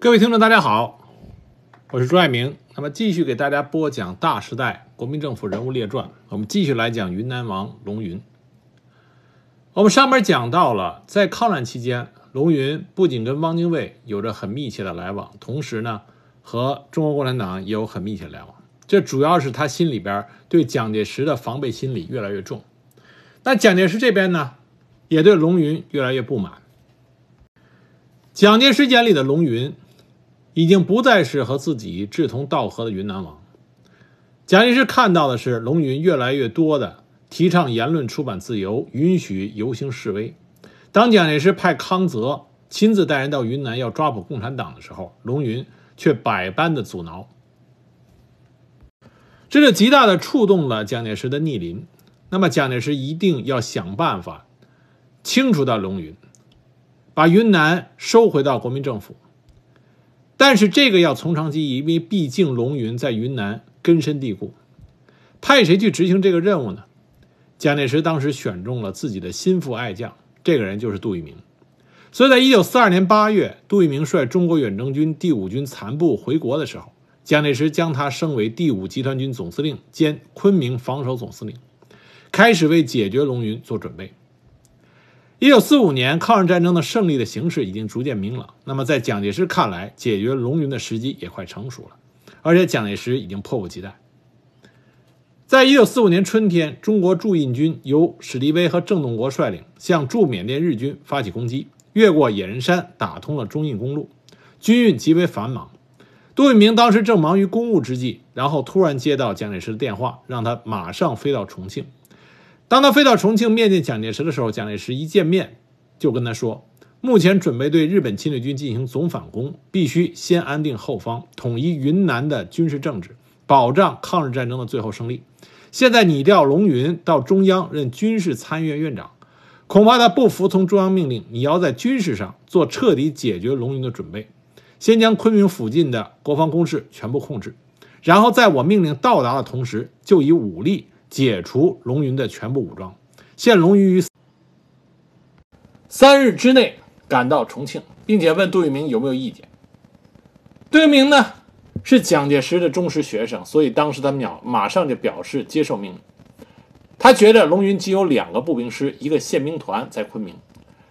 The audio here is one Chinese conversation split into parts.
各位听众，大家好，我是朱爱明。那么继续给大家播讲《大时代国民政府人物列传》，我们继续来讲云南王龙云。我们上面讲到了，在抗战期间，龙云不仅跟汪精卫有着很密切的来往，同时呢，和中国共产党也有很密切的来往。这主要是他心里边对蒋介石的防备心理越来越重。那蒋介石这边呢，也对龙云越来越不满。蒋介石眼里的龙云，已经不再是和自己志同道合的云南王。蒋介石看到的是龙云越来越多的提倡言论出版自由，允许游行示威。当蒋介石派康泽亲自带人到云南要抓捕共产党的时候，龙云却百般的阻挠，这就极大的触动了蒋介石的逆鳞。那么，蒋介石一定要想办法清除掉龙云。把云南收回到国民政府，但是这个要从长计议，因为毕竟龙云在云南根深蒂固，派谁去执行这个任务呢？蒋介石当时选中了自己的心腹爱将，这个人就是杜聿明。所以在一九四二年八月，杜聿明率中国远征军第五军残部回国的时候，蒋介石将他升为第五集团军总司令兼昆明防守总司令，开始为解决龙云做准备。一九四五年，抗日战争的胜利的形势已经逐渐明朗。那么，在蒋介石看来，解决龙云的时机也快成熟了，而且蒋介石已经迫不及待。在一九四五年春天，中国驻印军由史迪威和郑洞国率领，向驻缅甸日军发起攻击，越过野人山，打通了中印公路，军运极为繁忙。杜聿明当时正忙于公务之际，然后突然接到蒋介石的电话，让他马上飞到重庆。当他飞到重庆面见蒋介石的时候，蒋介石一见面就跟他说：“目前准备对日本侵略军进行总反攻，必须先安定后方，统一云南的军事政治，保障抗日战争的最后胜利。现在你调龙云到中央任军事参议院院长，恐怕他不服从中央命令。你要在军事上做彻底解决龙云的准备，先将昆明附近的国防工事全部控制，然后在我命令到达的同时，就以武力。”解除龙云的全部武装，限龙云于三日之内赶到重庆，并且问杜聿明有没有意见。杜聿明呢是蒋介石的忠实学生，所以当时他秒马上就表示接受命令。他觉得龙云仅有两个步兵师、一个宪兵团在昆明，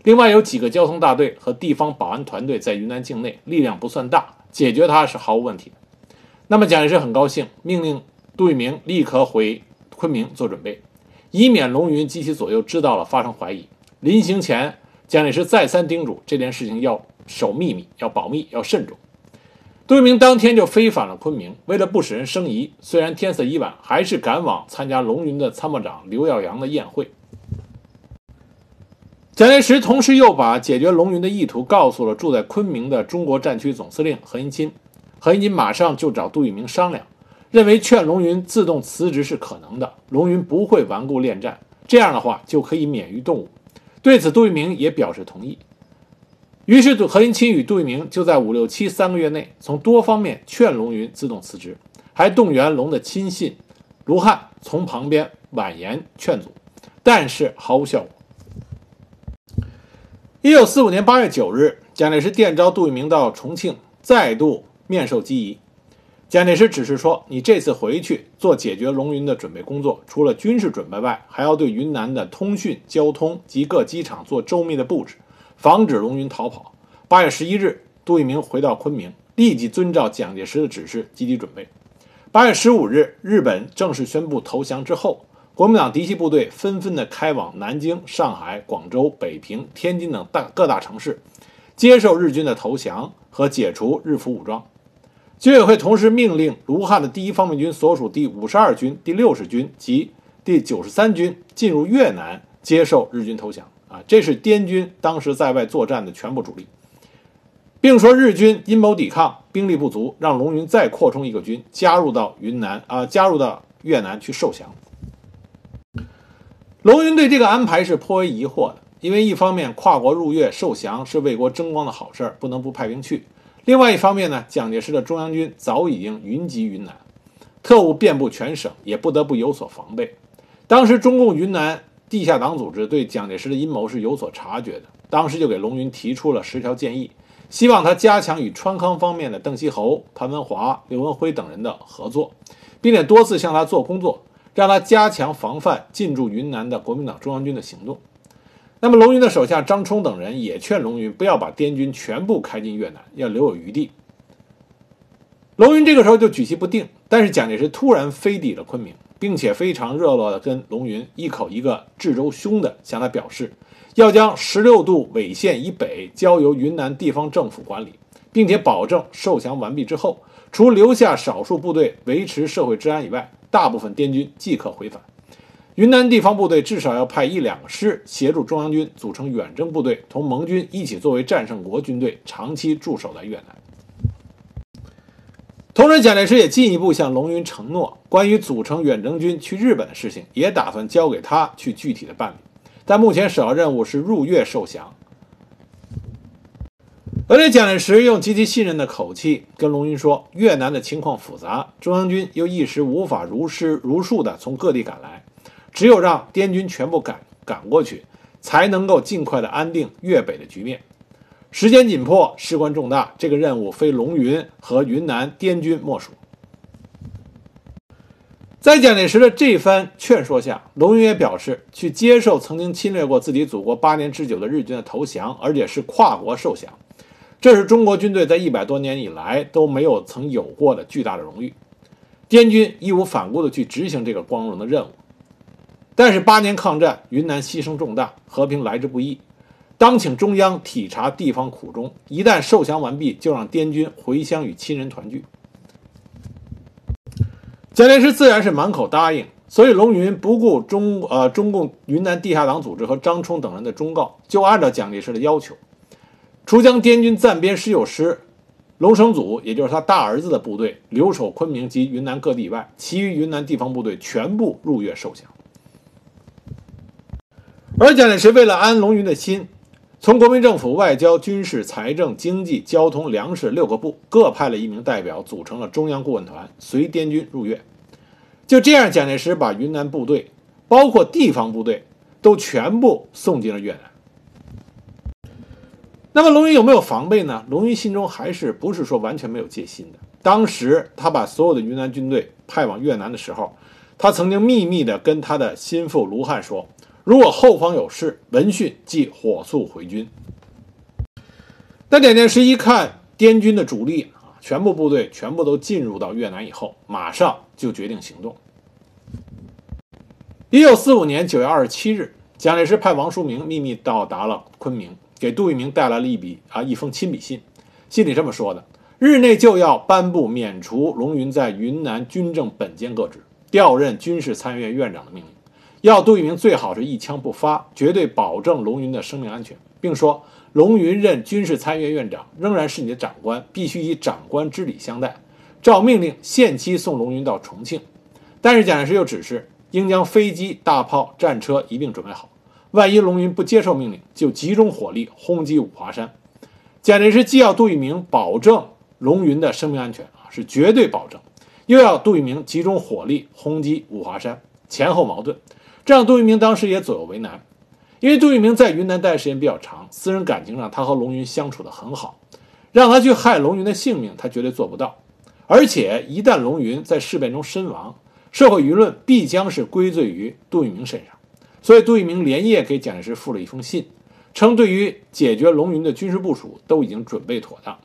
另外有几个交通大队和地方保安团队在云南境内，力量不算大，解决他是毫无问题的。那么蒋介石很高兴，命令杜聿明立刻回。昆明做准备，以免龙云及其左右知道了发生怀疑。临行前，蒋介石再三叮嘱这件事情要守秘密，要保密，要慎重。杜聿明当天就飞返了昆明，为了不使人生疑，虽然天色已晚，还是赶往参加龙云的参谋长刘耀扬的宴会。蒋介石同时又把解决龙云的意图告诉了住在昆明的中国战区总司令何应钦，何应钦马上就找杜聿明商量。认为劝龙云自动辞职是可能的，龙云不会顽固恋战，这样的话就可以免于动武。对此，杜聿明也表示同意。于是，何应钦与杜聿明就在五六七三个月内，从多方面劝龙云自动辞职，还动员龙的亲信卢汉从旁边婉言劝阻，但是毫无效果。一九四五年八月九日，蒋介石电召杜聿明到重庆，再度面授机宜。蒋介石指示说：“你这次回去做解决龙云的准备工作，除了军事准备外，还要对云南的通讯、交通及各机场做周密的布置，防止龙云逃跑。”八月十一日，杜聿明回到昆明，立即遵照蒋介石的指示，积极准备。八月十五日，日本正式宣布投降之后，国民党嫡系部队纷纷的开往南京、上海、广州、北平、天津等大各大城市，接受日军的投降和解除日俘武装。军委会同时命令卢汉的第一方面军所属第五十二军、第六十军及第九十三军进入越南接受日军投降。啊，这是滇军当时在外作战的全部主力，并说日军阴谋抵抗，兵力不足，让龙云再扩充一个军加入到云南啊，加入到越南去受降。龙云对这个安排是颇为疑惑的，因为一方面跨国入越受降是为国争光的好事不能不派兵去。另外一方面呢，蒋介石的中央军早已经云集云南，特务遍布全省，也不得不有所防备。当时中共云南地下党组织对蒋介石的阴谋是有所察觉的，当时就给龙云提出了十条建议，希望他加强与川康方面的邓锡侯、潘文华、刘文辉等人的合作，并且多次向他做工作，让他加强防范进驻云南的国民党中央军的行动。那么，龙云的手下张冲等人也劝龙云不要把滇军全部开进越南，要留有余地。龙云这个时候就举棋不定，但是蒋介石突然飞抵了昆明，并且非常热络地跟龙云一口一个“治州兄”的向他表示，要将十六渡纬线以北交由云南地方政府管理，并且保证受降完毕之后，除留下少数部队维持社会治安以外，大部分滇军即可回返。云南地方部队至少要派一两个师协助中央军组成远征部队，同盟军一起作为战胜国军队长期驻守在越南。同时，蒋介石也进一步向龙云承诺，关于组成远征军去日本的事情，也打算交给他去具体的办理。但目前首要任务是入粤受降。而且，蒋介石用极其信任的口气跟龙云说：“越南的情况复杂，中央军又一时无法如师如数的从各地赶来，只有让滇军全部赶赶过去，才能够尽快的安定粤北的局面。”时间紧迫，事关重大，这个任务非龙云和云南滇军莫属。在蒋介石的这番劝说下，龙云也表示去接受曾经侵略过自己祖国八年之久的日军的投降，而且是跨国受降，这是中国军队在一百多年以来都没有曾有过的巨大的荣誉。滇军义无反顾地去执行这个光荣的任务。但是八年抗战，云南牺牲重大，和平来之不易。当请中央体察地方苦衷，一旦受降完毕，就让滇军回乡与亲人团聚。蒋介石自然是满口答应，所以龙云不顾中呃中共云南地下党组织和张冲等人的忠告，就按照蒋介石的要求，除将滇军暂编十九师龙生祖，也就是他大儿子的部队留守昆明及云南各地外，其余云南地方部队全部入粤受降。而蒋介石为了安龙云的心。从国民政府外交、军事、财政、经济、交通、粮食六个部各派了一名代表，组成了中央顾问团，随滇军入粤。就这样，蒋介石把云南部队，包括地方部队，都全部送进了越南。那么，龙云有没有防备呢？龙云心中还是不是说完全没有戒心的。当时他把所有的云南军队派往越南的时候，他曾经秘密地跟他的心腹卢汉说。如果后方有事，闻讯即火速回军。但蒋介石一看滇军的主力啊，全部部队全部都进入到越南以后，马上就决定行动。一九四五年九月二十七日，蒋介石派王叔明秘密到达了昆明，给杜聿明带来了一笔啊一封亲笔信，信里这么说的：日内就要颁布免除龙云在云南军政本兼各职，调任军事参议院院长的命令。要杜聿明最好是一枪不发，绝对保证龙云的生命安全，并说龙云任军事参议院院长，仍然是你的长官，必须以长官之礼相待。照命令，限期送龙云到重庆。但是蒋介石又指示，应将飞机、大炮、战车一并准备好。万一龙云不接受命令，就集中火力轰击五华山。蒋介石既要杜聿明保证龙云的生命安全啊，是绝对保证，又要杜聿明集中火力轰击五华山，前后矛盾。这让杜聿明当时也左右为难，因为杜聿明在云南待的时间比较长，私人感情上他和龙云相处的很好，让他去害龙云的性命，他绝对做不到。而且一旦龙云在事变中身亡，社会舆论必将是归罪于杜聿明身上。所以杜聿明连夜给蒋介石复了一封信，称对于解决龙云的军事部署都已经准备妥当。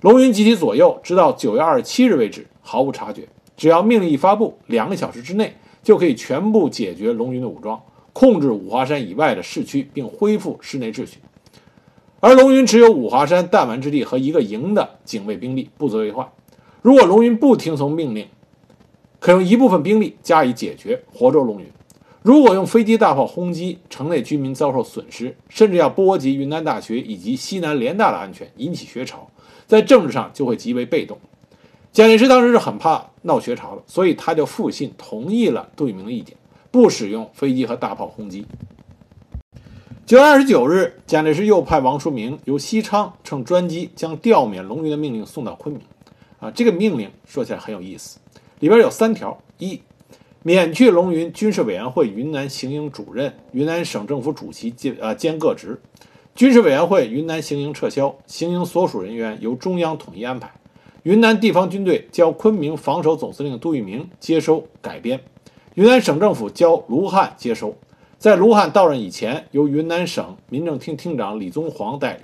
龙云及其左右，直到九月二十七日为止毫无察觉，只要命令一发布，两个小时之内。就可以全部解决龙云的武装，控制五华山以外的市区，并恢复市内秩序。而龙云只有五华山弹丸之地和一个营的警卫兵力，不足为患。如果龙云不听从命令，可用一部分兵力加以解决，活捉龙云；如果用飞机大炮轰击，城内居民遭受损失，甚至要波及云南大学以及西南联大的安全，引起学潮，在政治上就会极为被动。蒋介石当时是很怕闹学潮的，所以他就复信同意了杜聿明的意见，不使用飞机和大炮轰击。九月二十九日，蒋介石又派王叔明由西昌乘专机将调免龙云的命令送到昆明。啊，这个命令说起来很有意思，里边有三条：一，免去龙云军事委员会云南行营主任、云南省政府主席兼呃兼各职，军事委员会云南行营撤销，行营所属人员由中央统一安排。云南地方军队交昆明防守总司令杜聿明接收改编，云南省政府交卢汉接收。在卢汉到任以前，由云南省民政厅厅长李宗煌代理。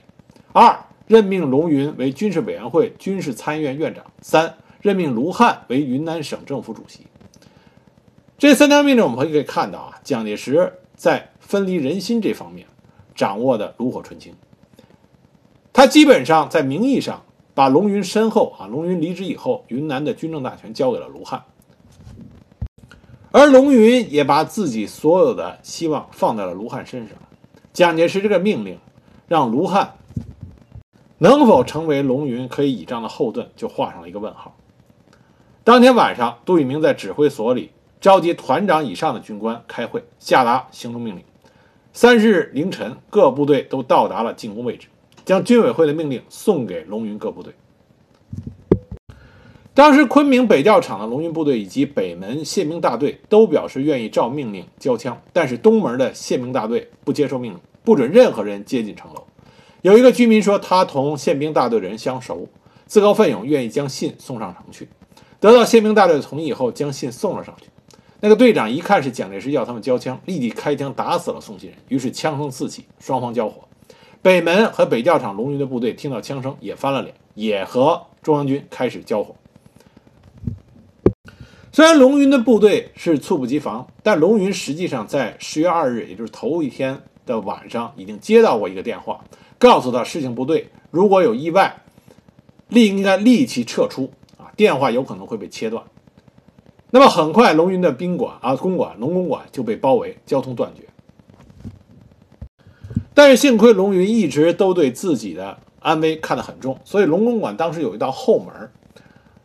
二、任命龙云为军事委员会军事参议院院长。三、任命卢汉为云南省政府主席。这三条命令我们可以看到啊，蒋介石在分离人心这方面掌握的炉火纯青。他基本上在名义上。把龙云身后啊，龙云离职以后，云南的军政大权交给了卢汉，而龙云也把自己所有的希望放在了卢汉身上。蒋介石这个命令，让卢汉能否成为龙云可以倚仗的后盾，就画上了一个问号。当天晚上，杜聿明在指挥所里召集团长以上的军官开会，下达行动命令。三十日凌晨，各部队都到达了进攻位置。将军委会的命令送给龙云各部队。当时昆明北调场的龙云部队以及北门宪兵大队都表示愿意照命令交枪，但是东门的宪兵大队不接受命令，不准任何人接近城楼。有一个居民说他同宪兵大队的人相熟，自告奋勇愿意将信送上城去。得到宪兵大队的同意以后，将信送了上去。那个队长一看是蒋介石要他们交枪，立即开枪打死了送信人。于是枪声四起，双方交火。北门和北调场龙云的部队听到枪声也翻了脸，也和中央军开始交火。虽然龙云的部队是猝不及防，但龙云实际上在十月二日，也就是头一天的晚上，已经接到过一个电话，告诉他事情不对，如果有意外，立应该立即撤出啊，电话有可能会被切断。那么很快，龙云的宾馆啊、公馆、龙公馆就被包围，交通断绝。但是幸亏龙云一直都对自己的安危看得很重，所以龙公馆当时有一道后门，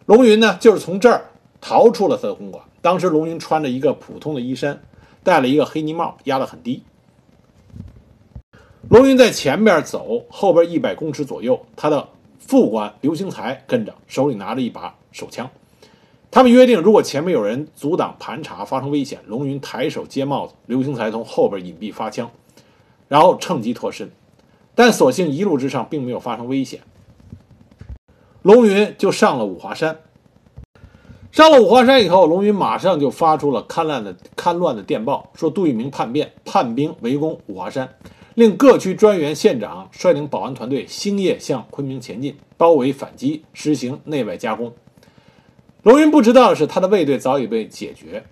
龙云呢就是从这儿逃出了他的公馆。当时龙云穿着一个普通的衣衫，戴了一个黑呢帽，压得很低。龙云在前边走，后边一百公尺左右，他的副官刘兴才跟着，手里拿着一把手枪。他们约定，如果前面有人阻挡盘查，发生危险，龙云抬手接帽子，刘兴才从后边隐蔽发枪。然后趁机脱身，但所幸一路之上并没有发生危险。龙云就上了五华山。上了五华山以后，龙云马上就发出了戡乱的戡乱的电报，说杜聿明叛变，叛兵围攻五华山，令各区专员、县长率领保安团队星夜向昆明前进，包围反击，实行内外夹攻。龙云不知道的是，他的卫队早已被解决。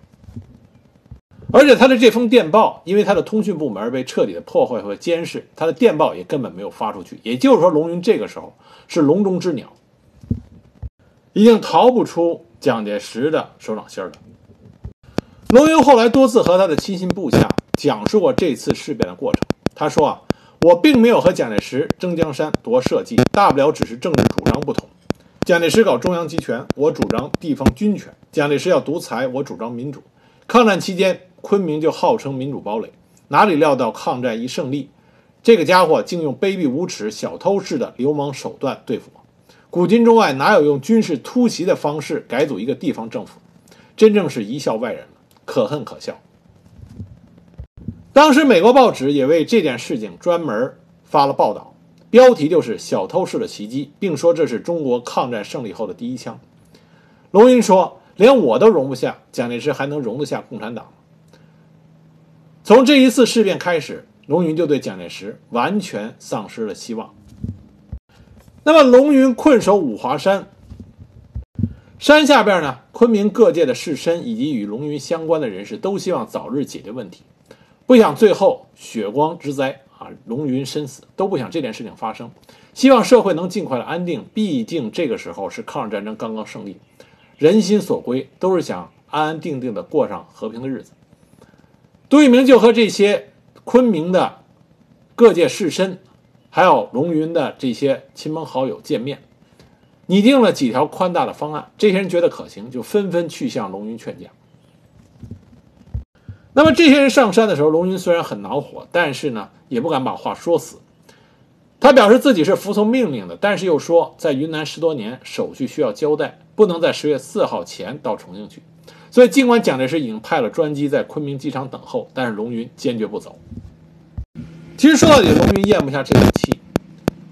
而且他的这封电报，因为他的通讯部门被彻底的破坏和监视，他的电报也根本没有发出去。也就是说，龙云这个时候是笼中之鸟，已经逃不出蒋介石的手掌心了。龙云后来多次和他的亲信部下讲述过这次事变的过程。他说啊，我并没有和蒋介石争江山夺社稷，大不了只是政治主张不同。蒋介石搞中央集权，我主张地方军权；蒋介石要独裁，我主张民主。抗战期间。昆明就号称民主堡垒，哪里料到抗战一胜利，这个家伙竟用卑鄙无耻、小偷式的流氓手段对付我。古今中外哪有用军事突袭的方式改组一个地方政府？真正是一笑外人了，可恨可笑。当时美国报纸也为这件事情专门发了报道，标题就是“小偷式的袭击”，并说这是中国抗战胜利后的第一枪。龙云说：“连我都容不下，蒋介石还能容得下共产党？”从这一次事变开始，龙云就对蒋介石完全丧失了希望。那么，龙云困守五华山，山下边呢，昆明各界的士绅以及与龙云相关的人士都希望早日解决问题，不想最后血光之灾啊，龙云身死，都不想这件事情发生，希望社会能尽快的安定。毕竟这个时候是抗日战争刚刚胜利，人心所归，都是想安安定定的过上和平的日子。杜聿明就和这些昆明的各界士绅，还有龙云的这些亲朋好友见面，拟定了几条宽大的方案。这些人觉得可行，就纷纷去向龙云劝讲。那么这些人上山的时候，龙云虽然很恼火，但是呢，也不敢把话说死。他表示自己是服从命令的，但是又说在云南十多年，手续需要交代，不能在十月四号前到重庆去。所以，尽管蒋介石已经派了专机在昆明机场等候，但是龙云坚决不走。其实说到底，龙云咽不下这口气。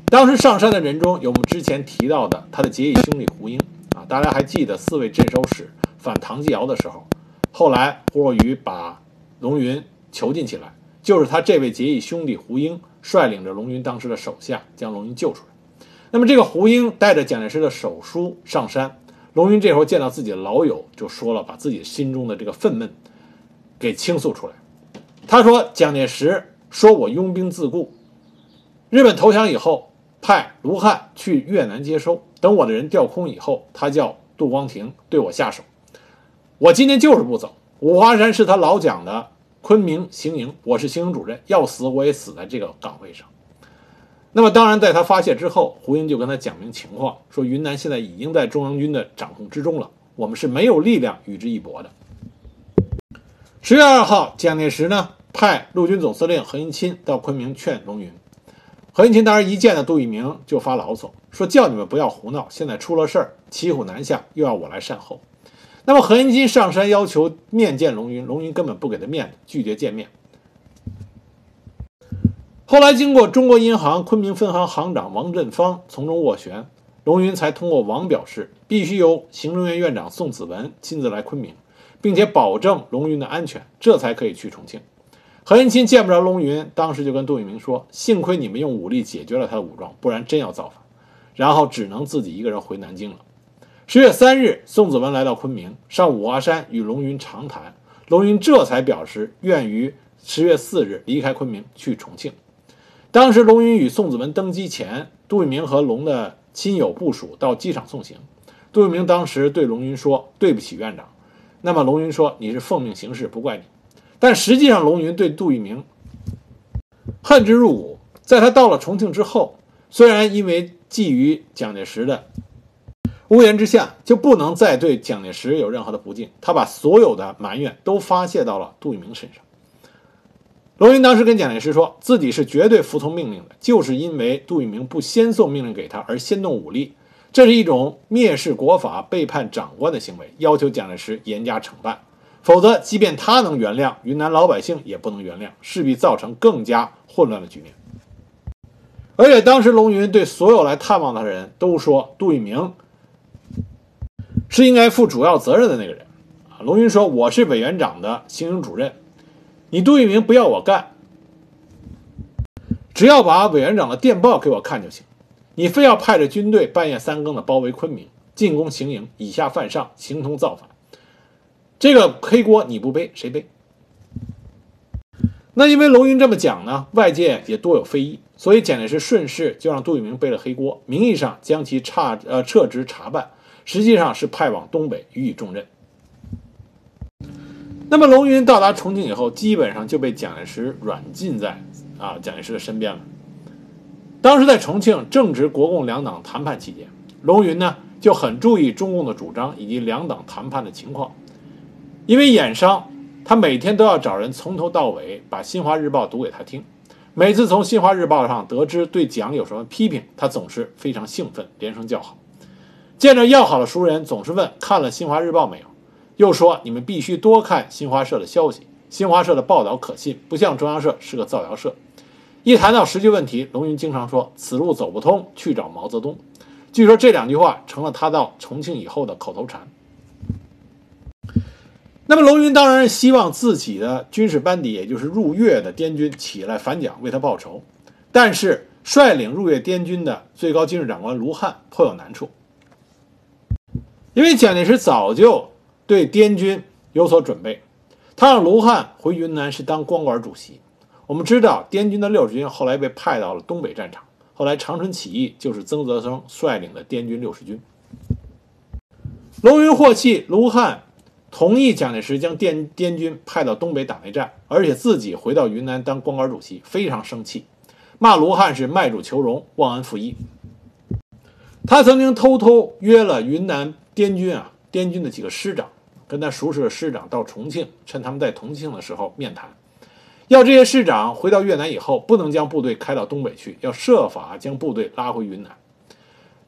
当时上山的人中有我们之前提到的他的结义兄弟胡英啊，大家还记得四位镇守使反唐继尧的时候，后来胡若愚把龙云囚禁起来，就是他这位结义兄弟胡英率领着龙云当时的手下将龙云救出来。那么这个胡英带着蒋介石的手书上山，龙云这时候见到自己的老友，就说了把自己心中的这个愤懑给倾诉出来。他说蒋介石。说我拥兵自固，日本投降以后，派卢汉去越南接收。等我的人调空以后，他叫杜光庭对我下手。我今天就是不走。五华山是他老蒋的昆明行营，我是行营主任，要死我也死在这个岗位上。那么，当然在他发泄之后，胡英就跟他讲明情况，说云南现在已经在中央军的掌控之中了，我们是没有力量与之一搏的。十月二号，蒋介石呢？派陆军总司令何应钦到昆明劝龙云。何应钦当时一见到杜聿明就发牢骚，说叫你们不要胡闹，现在出了事儿，骑虎难下，又要我来善后。那么何应钦上山要求面见龙云，龙云根本不给他面子，拒绝见面。后来经过中国银行昆明分行行长王振芳从中斡旋，龙云才通过王表示，必须由行政院院长宋子文亲自来昆明，并且保证龙云的安全，这才可以去重庆。何应钦见不着龙云，当时就跟杜聿明说：“幸亏你们用武力解决了他的武装，不然真要造反。”然后只能自己一个人回南京了。十月三日，宋子文来到昆明，上五华山与龙云长谈，龙云这才表示愿于十月四日离开昆明去重庆。当时龙云与宋子文登机前，杜聿明和龙的亲友部署到机场送行。杜聿明当时对龙云说：“对不起，院长。”那么龙云说：“你是奉命行事，不怪你。”但实际上，龙云对杜聿明恨之入骨。在他到了重庆之后，虽然因为觊觎蒋介石的屋檐之下，就不能再对蒋介石有任何的不敬，他把所有的埋怨都发泄到了杜聿明身上。龙云当时跟蒋介石说自己是绝对服从命令的，就是因为杜聿明不先送命令给他而先动武力，这是一种蔑视国法、背叛长官的行为，要求蒋介石严加惩办。否则，即便他能原谅，云南老百姓也不能原谅，势必造成更加混乱的局面。而且，当时龙云对所有来探望他的人都说，杜聿明是应该负主要责任的那个人。啊，龙云说：“我是委员长的行营主任，你杜聿明不要我干，只要把委员长的电报给我看就行。你非要派着军队半夜三更的包围昆明，进攻行营，以下犯上，形同造反。”这个黑锅你不背谁背？那因为龙云这么讲呢，外界也多有非议，所以蒋介石顺势就让杜聿明背了黑锅，名义上将其差呃撤职查办，实际上是派往东北予以重任。那么龙云到达重庆以后，基本上就被蒋介石软禁在啊蒋介石的身边了。当时在重庆正值国共两党谈判期间，龙云呢就很注意中共的主张以及两党谈判的情况。因为眼伤，他每天都要找人从头到尾把《新华日报》读给他听。每次从《新华日报》上得知对蒋有什么批评，他总是非常兴奋，连声叫好。见着要好的熟人，总是问看了《新华日报》没有，又说你们必须多看新华社的消息，新华社的报道可信，不像中央社是个造谣社。一谈到实际问题，龙云经常说：“此路走不通，去找毛泽东。”据说这两句话成了他到重庆以后的口头禅。那么，龙云当然希望自己的军事班底，也就是入粤的滇军起来反蒋，为他报仇。但是，率领入粤滇军的最高军事长官卢汉颇有难处，因为蒋介石早就对滇军有所准备，他让卢汉回云南是当光管主席。我们知道，滇军的六十军后来被派到了东北战场，后来长春起义就是曾泽生率领的滇军六十军。龙云获气卢汉。同意蒋介石将滇滇军派到东北打内战，而且自己回到云南当光杆主席，非常生气，骂卢汉是卖主求荣、忘恩负义。他曾经偷偷约了云南滇军啊，滇军的几个师长，跟他熟识的师长到重庆，趁他们在重庆的时候面谈，要这些师长回到越南以后，不能将部队开到东北去，要设法将部队拉回云南。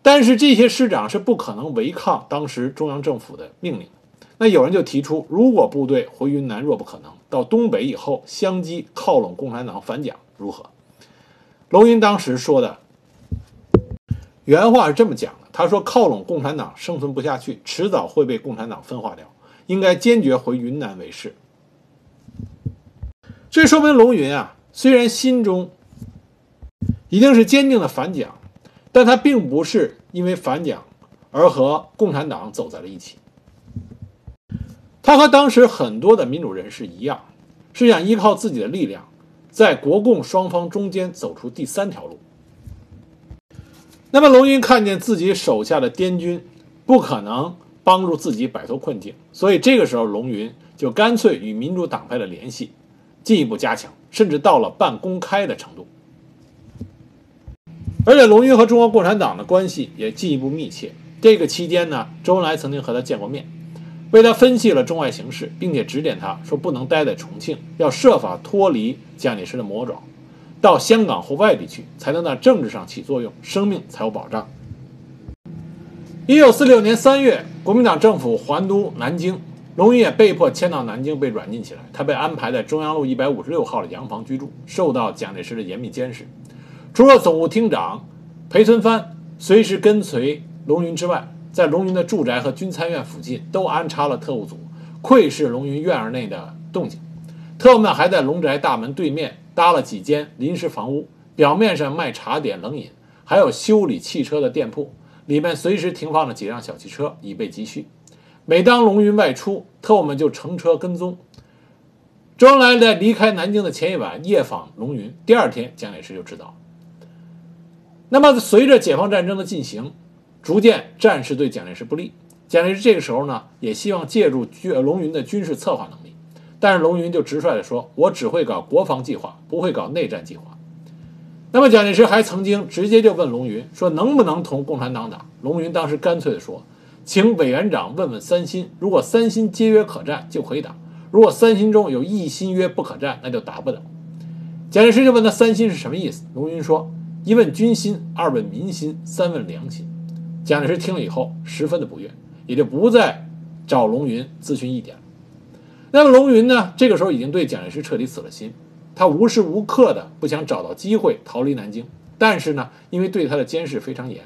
但是这些师长是不可能违抗当时中央政府的命令。那有人就提出，如果部队回云南若不可能，到东北以后相机靠拢共产党反蒋如何？龙云当时说的原话是这么讲的：“他说靠拢共产党生存不下去，迟早会被共产党分化掉，应该坚决回云南为是。”这说明龙云啊，虽然心中一定是坚定的反蒋，但他并不是因为反蒋而和共产党走在了一起。他和当时很多的民主人士一样，是想依靠自己的力量，在国共双方中间走出第三条路。那么，龙云看见自己手下的滇军不可能帮助自己摆脱困境，所以这个时候，龙云就干脆与民主党派的联系进一步加强，甚至到了半公开的程度。而且，龙云和中国共产党的关系也进一步密切。这个期间呢，周恩来曾经和他见过面，为他分析了中外形势，并且指点他说不能待在重庆，要设法脱离蒋介石的魔爪。到香港或外地去，才能在政治上起作用，生命才有保障。一九四六年三月，国民党政府还都南京，龙云也被迫迁到南京，被软禁起来。他被安排在中央路一百五十六号的洋房居住，受到蒋介石的严密监视。除了总务厅长裴存藩随时跟随龙云之外，在龙云的住宅和军参院附近都安插了特务组，窥视龙云院儿内的动静。特务们还在龙宅大门对面。搭了几间临时房屋，表面上卖茶点冷饮，还有修理汽车的店铺，里面随时停放着几辆小汽车，以备急需。每当龙云外出，特务们就乘车跟踪。周恩来在离开南京的前一晚夜访龙云，第二天蒋介石就知道。那么，随着解放战争的进行，逐渐战事对蒋介石不利。蒋介石这个时候呢，也希望借助龙云的军事策划能力。但是龙云就直率地说：“我只会搞国防计划，不会搞内战计划。”那么蒋介石还曾经直接就问龙云说：“能不能同共产党打？”龙云当时干脆地说：“请委员长问问三心，如果三心皆曰可战，就可以打；如果三心中有一心曰不可战，那就打不了。”蒋介石就问他三心是什么意思？龙云说：“一问军心，二问民心，三问良心。”蒋介石听了以后十分的不悦，也就不再找龙云咨询意见。那么龙云呢？这个时候已经对蒋介石彻底死了心，他无时无刻的不想找到机会逃离南京。但是呢，因为对他的监视非常严，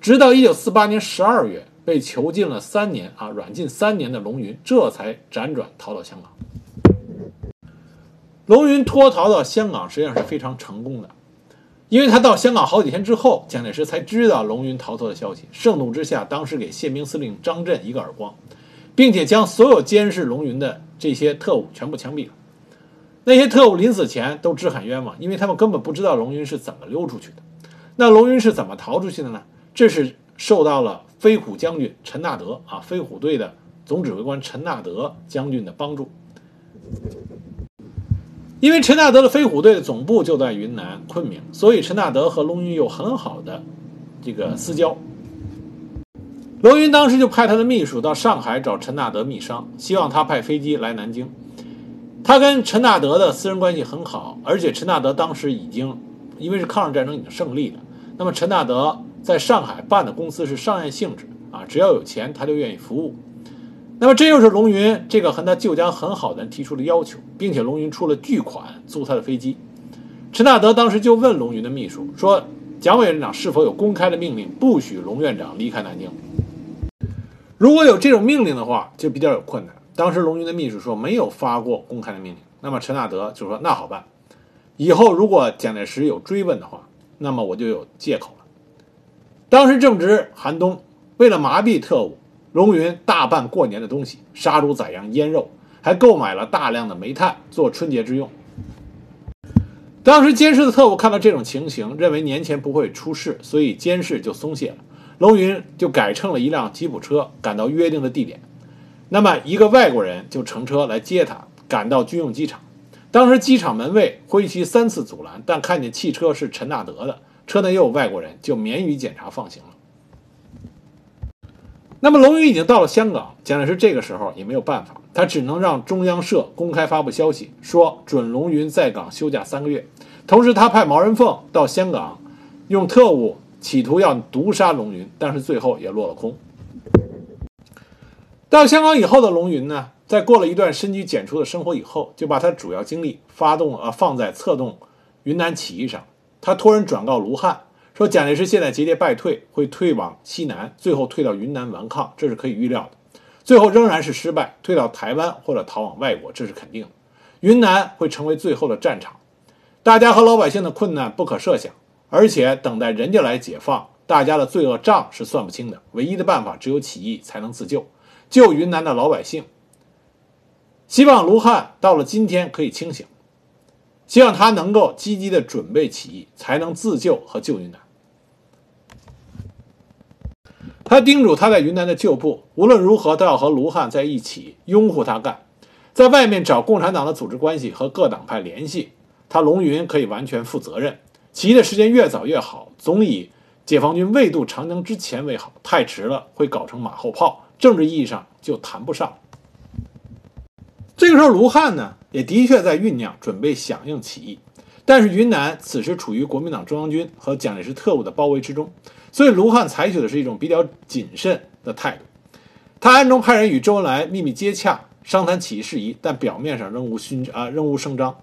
直到一九四八年十二月被囚禁了三年啊，软禁三年的龙云这才辗转逃到香港。龙云脱逃到香港实际上是非常成功的，因为他到香港好几天之后，蒋介石才知道龙云逃脱的消息，盛怒之下，当时给宪兵司令张震一个耳光。并且将所有监视龙云的这些特务全部枪毙了。那些特务临死前都直喊冤枉，因为他们根本不知道龙云是怎么溜出去的。那龙云是怎么逃出去的呢？这是受到了飞虎将军陈纳德啊，飞虎队的总指挥官陈纳德将军的帮助。因为陈纳德的飞虎队的总部就在云南昆明，所以陈纳德和龙云有很好的这个私交。罗云当时就派他的秘书到上海找陈纳德密商，希望他派飞机来南京。他跟陈纳德的私人关系很好，而且陈纳德当时已经因为是抗日战争已经胜利了，那么陈纳德在上海办的公司是商业性质啊，只要有钱他就愿意服务。那么这又是龙云这个和他旧家很好的人提出的要求，并且龙云出了巨款租他的飞机。陈纳德当时就问龙云的秘书说：“蒋委员长是否有公开的命令，不许龙院长离开南京？”如果有这种命令的话，就比较有困难。当时龙云的秘书说没有发过公开的命令，那么陈纳德就说那好办，以后如果蒋介石有追问的话，那么我就有借口了。当时正值寒冬，为了麻痹特务，龙云大办过年的东西，杀猪宰羊腌肉，还购买了大量的煤炭做春节之用。当时监视的特务看到这种情形，认为年前不会出事，所以监视就松懈了。龙云就改乘了一辆吉普车赶到约定的地点，那么一个外国人就乘车来接他，赶到军用机场。当时机场门卫挥旗三次阻拦，但看见汽车是陈纳德的，车内又有外国人，就免于检查放行了。那么龙云已经到了香港，蒋介石这个时候也没有办法，他只能让中央社公开发布消息，说准龙云在港休假三个月。同时，他派毛人凤到香港，用特务。企图要毒杀龙云，但是最后也落了空。到香港以后的龙云呢，在过了一段深居简出的生活以后，就把他主要精力发动呃放在策动云南起义上。他托人转告卢汉说，蒋介石现在节节败退，会退往西南，最后退到云南顽抗，这是可以预料的。最后仍然是失败，退到台湾或者逃往外国，这是肯定的。云南会成为最后的战场，大家和老百姓的困难不可设想，而且等待人家来解放，大家的罪恶账是算不清的。唯一的办法只有起义才能自救，救云南的老百姓。希望卢汉到了今天可以清醒，希望他能够积极的准备起义，才能自救和救云南。他叮嘱他在云南的旧部，无论如何都要和卢汉在一起，拥护他干，在外面找共产党的组织关系和各党派联系。他龙云可以完全负责任，起义的时间越早越好，总以解放军未渡长江之前为好。太迟了会搞成马后炮，政治意义上就谈不上。这个时候，卢汉呢也的确在酝酿准备响应起义，但是云南此时处于国民党中央军和蒋介石特务的包围之中。所以，卢汉采取的是一种比较谨慎的态度。他暗中派人与周恩来秘密接洽，商谈起义事宜，但表面上仍无勋啊，仍无声张。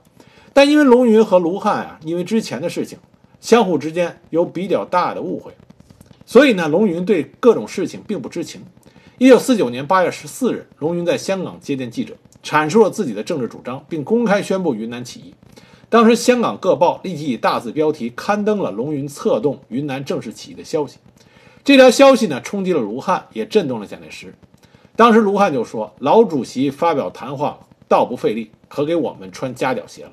但因为龙云和卢汉啊，因为之前的事情，相互之间有比较大的误会，所以呢，龙云对各种事情并不知情。一九四九年八月十四日，龙云在香港接见记者，阐述了自己的政治主张，并公开宣布云南起义。当时，香港各报立即以大字标题刊登了龙云策动云南正式起义的消息。这条消息呢，冲击了卢汉，也震动了蒋介石。当时，卢汉就说：“老主席发表谈话，倒不费力，可给我们穿夹脚鞋了。”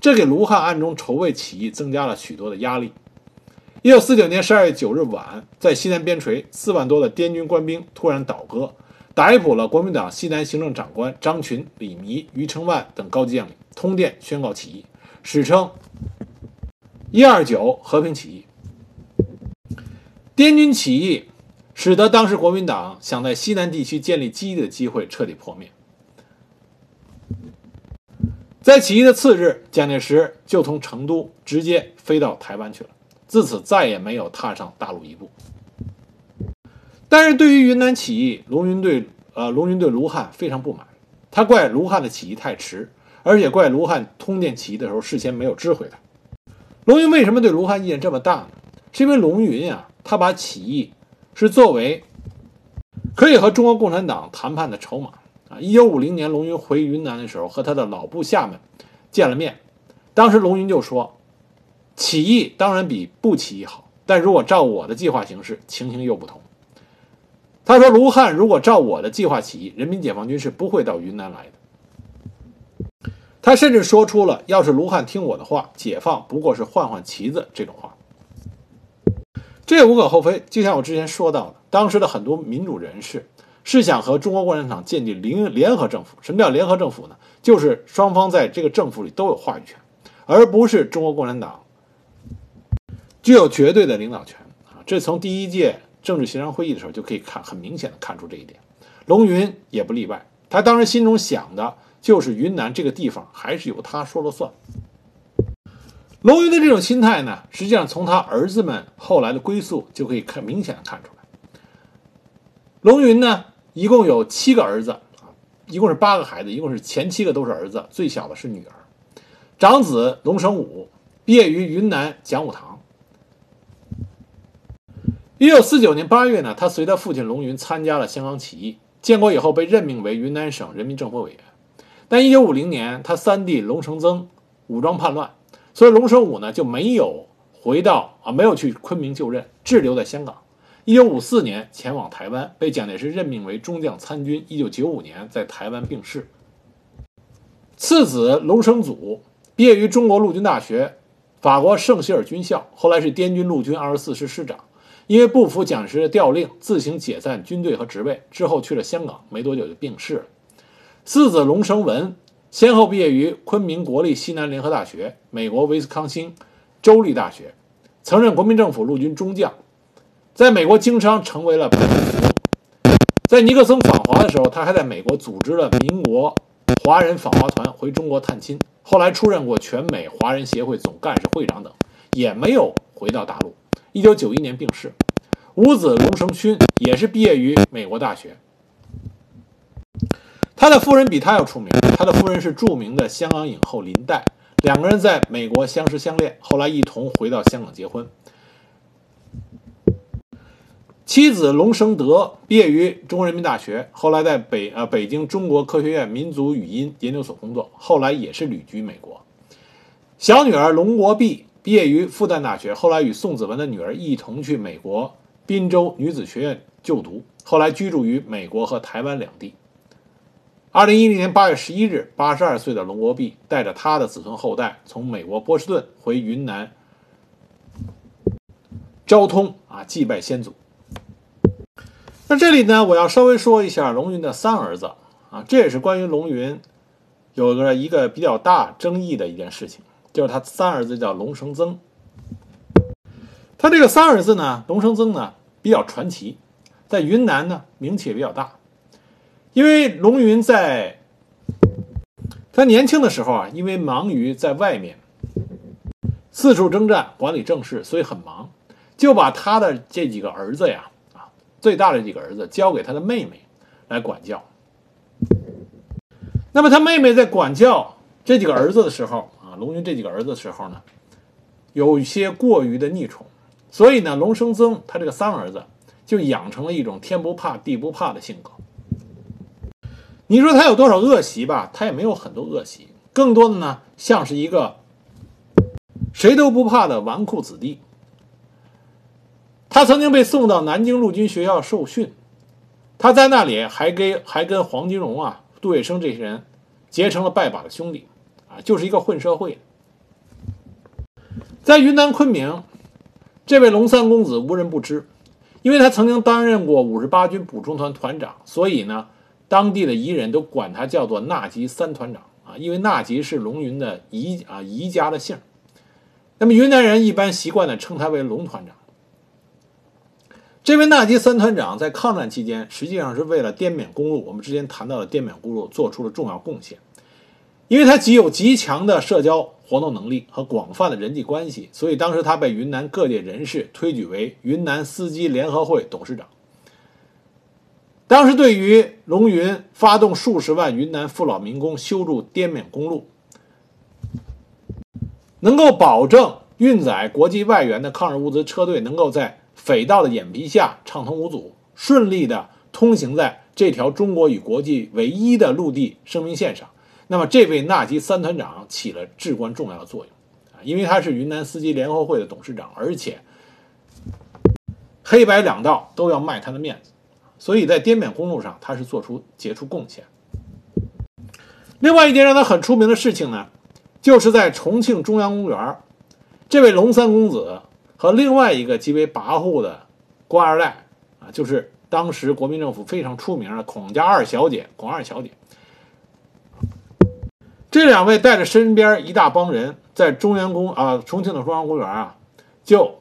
这给卢汉暗中筹备起义增加了许多的压力。一九四九年十二月九日晚，在西南边陲，四万多的滇军官兵突然倒戈，逮捕了国民党西南行政长官张群、李弥、余承万等高级将领，通电宣告起义。史称“一二九和平起义”。滇军起义使得当时国民党想在西南地区建立基地的机会彻底破灭。在起义的次日，蒋介石就从成都直接飞到台湾去了，自此再也没有踏上大陆一步。但是对于云南起义，龙云对呃龙云对卢汉非常不满，他怪卢汉的起义太迟。而且怪卢汉通电起义的时候事先没有知会他。龙云为什么对卢汉意见这么大呢？是因为龙云啊，他把起义是作为可以和中国共产党谈判的筹码啊。一九五零年，龙云回云南的时候，和他的老部下们见了面。当时龙云就说：“起义当然比不起义好，但如果照我的计划行事，情形又不同。”他说：“卢汉如果照我的计划起义，人民解放军是不会到云南来的。”他甚至说出了“要是卢汉听我的话，解放不过是换换旗子”这种话，这也无可厚非。就像我之前说到的，当时的很多民主人士是想和中国共产党建立联联合政府。什么叫联合政府呢？就是双方在这个政府里都有话语权，而不是中国共产党具有绝对的领导权啊！这从第一届政治协商会议的时候就可以看，很明显的看出这一点。龙云也不例外，他当时心中想的。就是云南这个地方还是由他说了算。龙云的这种心态呢，实际上从他儿子们后来的归宿就可以看明显的看出来。龙云呢，一共有七个儿子啊，一共是八个孩子，一共是前七个都是儿子，最小的是女儿。长子龙生武毕业于云南讲武堂。一九四九年八月呢，他随他父亲龙云参加了香港起义，建国以后被任命为云南省人民政府委员。但一九五零年，他三弟龙承增武装叛乱，所以龙生武呢就没有回到啊，没有去昆明就任，滞留在香港。一九五四年前往台湾，被蒋介石任命为中将参军。一九九五年在台湾病逝。次子龙生祖毕业于中国陆军大学、法国圣希尔军校，后来是滇军陆军二十四师师长。因为不服蒋介石的调令，自行解散军队和职位，之后去了香港，没多久就病逝了。四子龙生文先后毕业于昆明国立西南联合大学、美国威斯康星州立大学，曾任国民政府陆军中将，在美国经商成为了富翁。在尼克松访华的时候，他还在美国组织了民国华人访华团回中国探亲，后来出任过全美华人协会总干事、会长等，也没有回到大陆。一九九一年病逝。五子龙生勋也是毕业于美国大学。他的夫人比他要出名，他的夫人是著名的香港影后林黛。两个人在美国相识相恋，后来一同回到香港结婚。妻子龙生德毕业于中国人民大学，后来在北呃北京中国科学院民族语音研究所工作，后来也是旅居美国。小女儿龙国碧毕业于复旦大学，后来与宋子文的女儿一同去美国宾州女子学院就读，后来居住于美国和台湾两地。二零一零年八月十一日，八十二岁的龙国碧带着他的子孙后代从美国波士顿回云南昭通啊祭拜先祖。那这里呢，我要稍微说一下龙云的三儿子啊，这也是关于龙云有个一个比较大争议的一件事情，就是他三儿子叫龙生曾。他这个三儿子呢，龙生曾呢比较传奇，在云南呢名气也比较大，因为龙云在他年轻的时候啊，因为忙于在外面四处征战管理政事，所以很忙，就把他的这几个儿子呀。啊最大的几个儿子交给他的妹妹来管教。那么他妹妹在管教这几个儿子的时候啊，龙云这几个儿子的时候呢，有些过于的溺宠，所以呢，龙生曾他这个三儿子就养成了一种天不怕地不怕的性格。你说他有多少恶习吧？他也没有很多恶习，更多的呢，像是一个谁都不怕的纨绔子弟。他曾经被送到南京陆军学校受训，他在那里还跟还跟黄金荣啊、杜月笙这些人结成了拜把的兄弟，啊，就是一个混社会。在云南昆明，这位龙三公子无人不知，因为他曾经担任过五十八军补充团团长，所以呢，当地的彝人都管他叫做纳吉三团长啊，因为纳吉是龙云的彝啊彝家的姓。那么云南人一般习惯的称他为龙团长。这位纳吉三团长在抗战期间，实际上是为了滇缅公路，我们之前谈到的滇缅公路做出了重要贡献。因为他极有极强的社交活动能力和广泛的人际关系，所以当时他被云南各界人士推举为云南司机联合会董事长。当时对于龙云发动数十万云南父老民工修筑滇缅公路，能够保证运载国际外援的抗日物资车队能够在。匪盗的眼皮下畅通无阻，顺利的通行在这条中国与国际唯一的陆地生命线上。那么，这位纳吉三团长起了至关重要的作用啊，因为他是云南司机联合会的董事长，而且黑白两道都要卖他的面子，所以在滇缅公路上他是做出杰出贡献。另外一件让他很出名的事情呢，就是在重庆中央公园，这位龙三公子。和另外一个极为跋扈的官二代啊，就是当时国民政府非常出名的孔家二小姐孔二小姐。这两位带着身边一大帮人，在中央公啊重庆的中央公园啊，就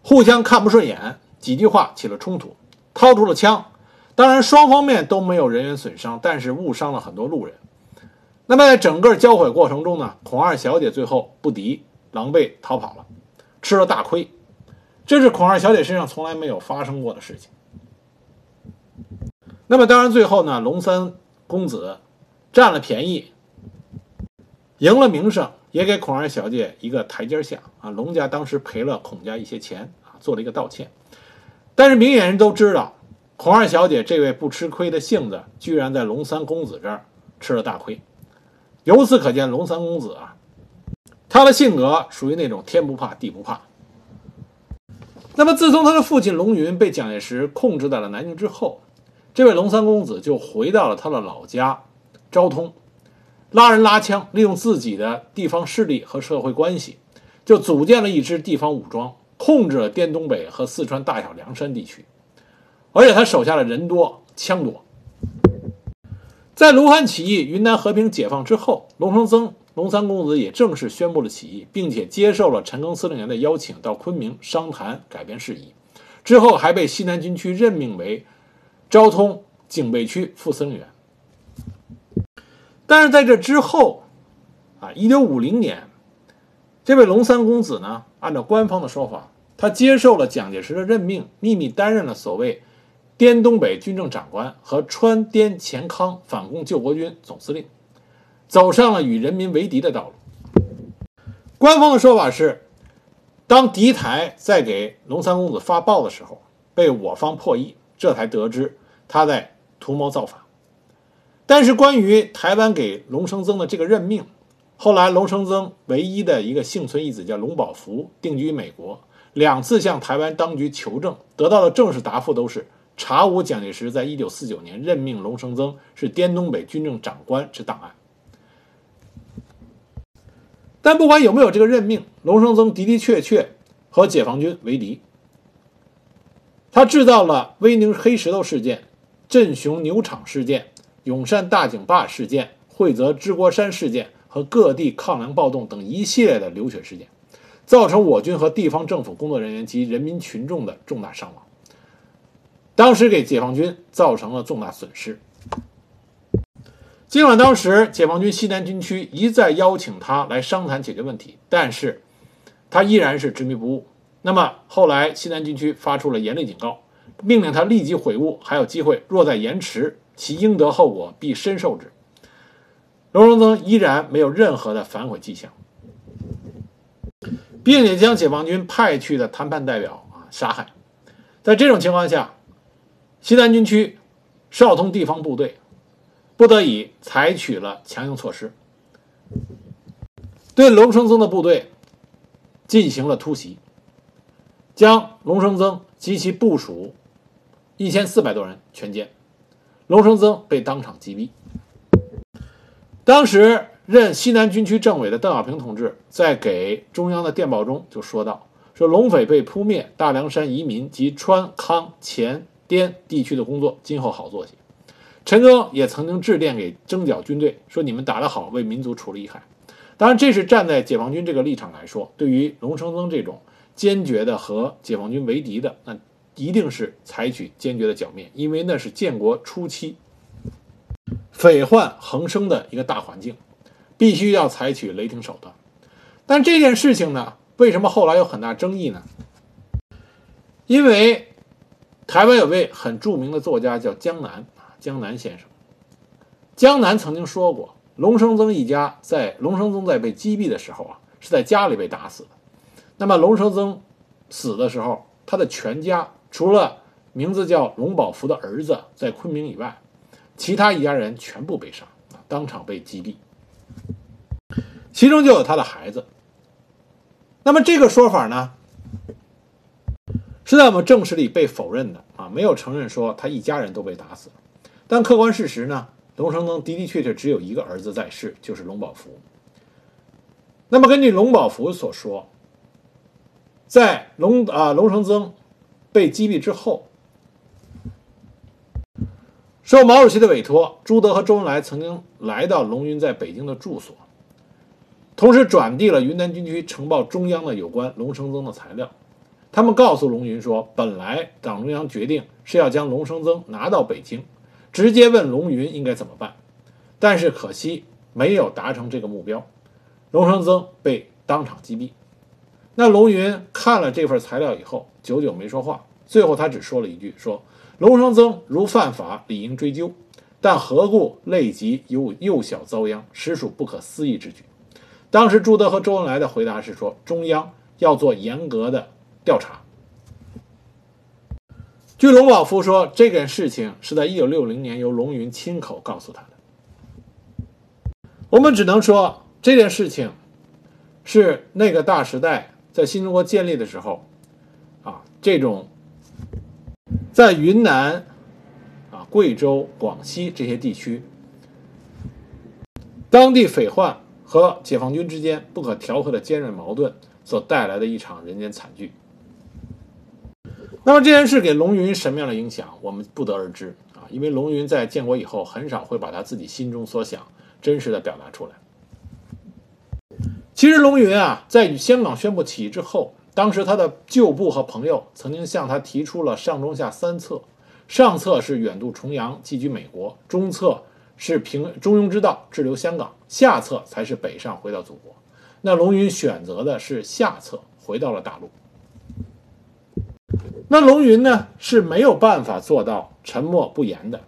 互相看不顺眼，几句话起了冲突，掏出了枪。当然双方面都没有人员损伤，但是误伤了很多路人。那么在整个交火过程中呢，孔二小姐最后不敌，狼狈逃跑了。吃了大亏，这是孔二小姐身上从来没有发生过的事情。那么，当然最后呢，龙三公子占了便宜，赢了名声，也给孔二小姐一个台阶下啊。龙家当时赔了孔家一些钱啊，做了一个道歉。但是明眼人都知道，孔二小姐这位不吃亏的性子，居然在龙三公子这儿吃了大亏。由此可见，龙三公子啊。他的性格属于那种天不怕地不怕。那么，自从他的父亲龙云被蒋介石控制在了南京之后，这位龙三公子就回到了他的老家昭通，拉人拉枪，利用自己的地方势力和社会关系，就组建了一支地方武装，控制了滇东北和四川大小凉山地区。而且他手下的人多枪多。在卢汉起义、云南和平解放之后，龙生曾。龙三公子也正式宣布了起义，并且接受了陈赓司令员的邀请，到昆明商谈改编事宜。之后还被西南军区任命为昭通警备区副司令员。但是在这之后，啊，一九五零年，这位龙三公子呢，按照官方的说法，他接受了蒋介石的任命，秘密担任了所谓滇东北军政长官和川滇黔康反共救国军总司令。走上了与人民为敌的道路。官方的说法是，当敌台在给龙三公子发报的时候，被我方破译，这才得知他在图谋造反。但是关于台湾给龙生曾的这个任命，后来龙生曾唯一的一个幸存一子叫龙宝福，定居美国，两次向台湾当局求证，得到的正式答复都是查无蒋介石在一九四九年任命龙生曾是滇东北军政长官之档案。但不管有没有这个任命，龙生曾的的确确和解放军为敌。他制造了威宁黑石头事件、镇雄牛场事件。永善大井坝事件、惠泽支国山事件和各地抗粮暴动等一系列的流血事件，造成我军和地方政府工作人员及人民群众的重大伤亡。当时给解放军造成了重大损失。尽管当时解放军西南军区一再邀请他来商谈解决问题，但是他依然是执迷不悟。那么后来西南军区发出了严厉警告，命令他立即悔悟，还有机会。若再延迟，其应得后果必深受之。龙生曾依然没有任何的反悔迹象，并且将解放军派去的谈判代表啊杀害。在这种情况下，西南军区少通地方部队不得已采取了强硬措施，对龙生曾的部队进行了突袭，将龙生曾及其部属一千四百多人全歼。龙生曾被当场击毙。当时任西南军区政委的邓小平同志在给中央的电报中就说道：“说龙匪被扑灭，大凉山移民及川康黔滇地区的工作今后好做些。”陈赓也曾经致电给征剿军队说：“你们打得好，为民族除了一害。”当然，这是站在解放军这个立场来说，对于龙承曾这种坚决的和解放军为敌的那。一定是采取坚决的剿灭，因为那是建国初期匪患横生的一个大环境，必须要采取雷霆手段。但这件事情呢，为什么后来有很大争议呢？因为台湾有位很著名的作家叫江南啊，江南先生。江南曾经说过，龙生曾一家在龙生曾在被击毙的时候啊，是在家里被打死的。那么龙生曾死的时候，他的全家。除了名字叫龙宝福的儿子在昆明以外，其他一家人全部被杀，当场被击毙，其中就有他的孩子。那么这个说法呢，是在我们正史里被否认的啊，没有承认说他一家人都被打死了。但客观事实呢，龙生曾的的确确只有一个儿子在世，就是龙宝福。那么根据龙宝福所说，在龙啊龙生曾。被击毙之后，受毛主席的委托，朱德和周恩来曾经来到龙云在北京的住所，同时转递了云南军区呈报中央的有关龙生曾的材料。他们告诉龙云说，本来党中央决定是要将龙生曾拿到北京，直接问龙云应该怎么办，但是可惜没有达成这个目标，龙生曾被当场击毙。那龙云看了这份材料以后，久久没说话。最后，他只说了一句：“说龙生曾如犯法，理应追究，但何故累及幼幼小遭殃，实属不可思议之举。”当时朱德和周恩来的回答是说：“中央要做严格的调查。”据龙宝夫说，这件事情是在1960年由龙云亲口告诉他的。我们只能说，这件事情是那个大时代。在新中国建立的时候，啊，这种在云南、啊贵州、广西这些地区，当地匪患和解放军之间不可调和的尖锐矛盾所带来的一场人间惨剧。那么这件事给龙云什么样的影响，我们不得而知啊，因为龙云在建国以后很少会把他自己心中所想真实的表达出来。其实龙云啊，在与香港宣布起义之后，当时他的旧部和朋友曾经向他提出了上中下三策：上策是远渡重洋，寄居美国；中策是平中庸之道，滞留香港；下策才是北上回到祖国。那龙云选择的是下策，回到了大陆。那龙云呢是没有办法做到沉默不言的。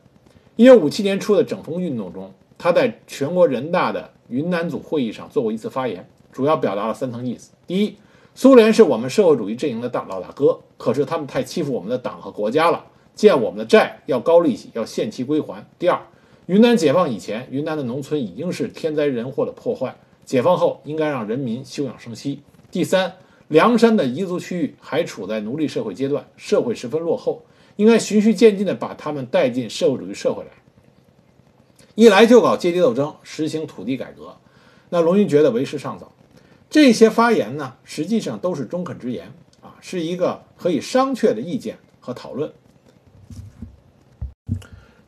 一九五七年初的整风运动中，他在全国人大的云南组会议上做过一次发言。主要表达了三层意思：第一，苏联是我们社会主义阵营的大老大哥，可是他们太欺负我们的党和国家了，欠我们的债要高利息，要限期归还；第二，云南解放以前，云南的农村已经是天灾人祸的破坏，解放后应该让人民休养生息；第三，凉山的彝族区域还处在奴隶社会阶段，社会十分落后，应该循序渐进地把他们带进社会主义社会来。一来就搞阶级斗争，实行土地改革，那龙云觉得为时尚早。这些发言呢，实际上都是中肯之言啊，是一个可以商榷的意见和讨论。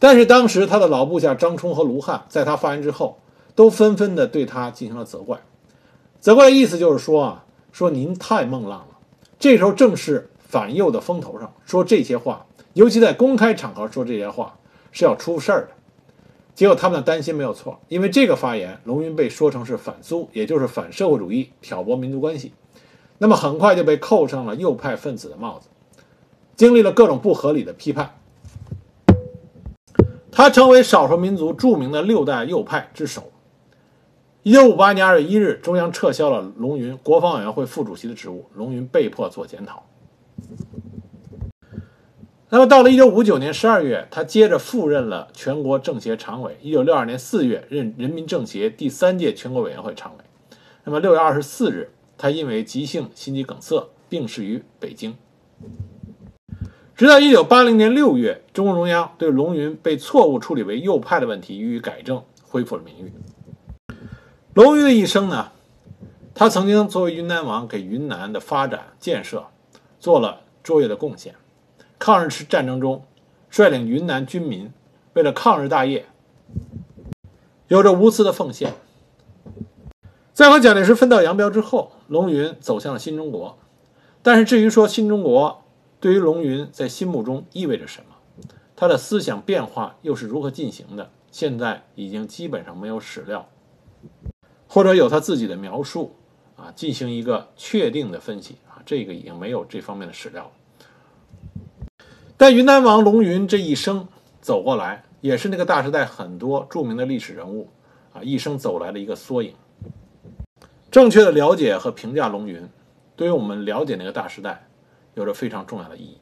但是当时他的老部下张冲和卢汉在他发言之后，都纷纷的对他进行了责怪。责怪的意思就是说啊，说您太孟浪了。这时候正是反右的风头上，说这些话，尤其在公开场合说这些话，是要出事儿的。结果他们的担心没有错，因为这个发言，龙云被说成是反苏，也就是反社会主义，挑拨民族关系。那么很快就被扣上了右派分子的帽子，经历了各种不合理的批判。他成为少数民族著名的六代右派之首。一九五八年二月一日，中央撤销了龙云国防委员会副主席的职务，龙云被迫做检讨。那么到了一九五九年十二月，他接着赴任了全国政协常委。一九六二年四月，任人民政协第三届全国委员会常委。那么六月二十四日，他因为急性心肌梗塞病逝于北京。直到一九八零年六月，中共中央对龙云被错误处理为右派的问题予以改正，恢复了名誉。龙云的一生呢，他曾经作为云南王，给云南的发展建设做了卓越的贡献。抗日战争中，率领云南军民为了抗日大业，有着无私的奉献。在和蒋介石分道扬镳之后，龙云走向了新中国。但是，至于说新中国对于龙云在心目中意味着什么，他的思想变化又是如何进行的，现在已经基本上没有史料，或者有他自己的描述啊，进行一个确定的分析啊，这个已经没有这方面的史料了。但云南王龙云这一生走过来，也是那个大时代很多著名的历史人物啊一生走来的一个缩影。正确的了解和评价龙云，对于我们了解那个大时代，有着非常重要的意义。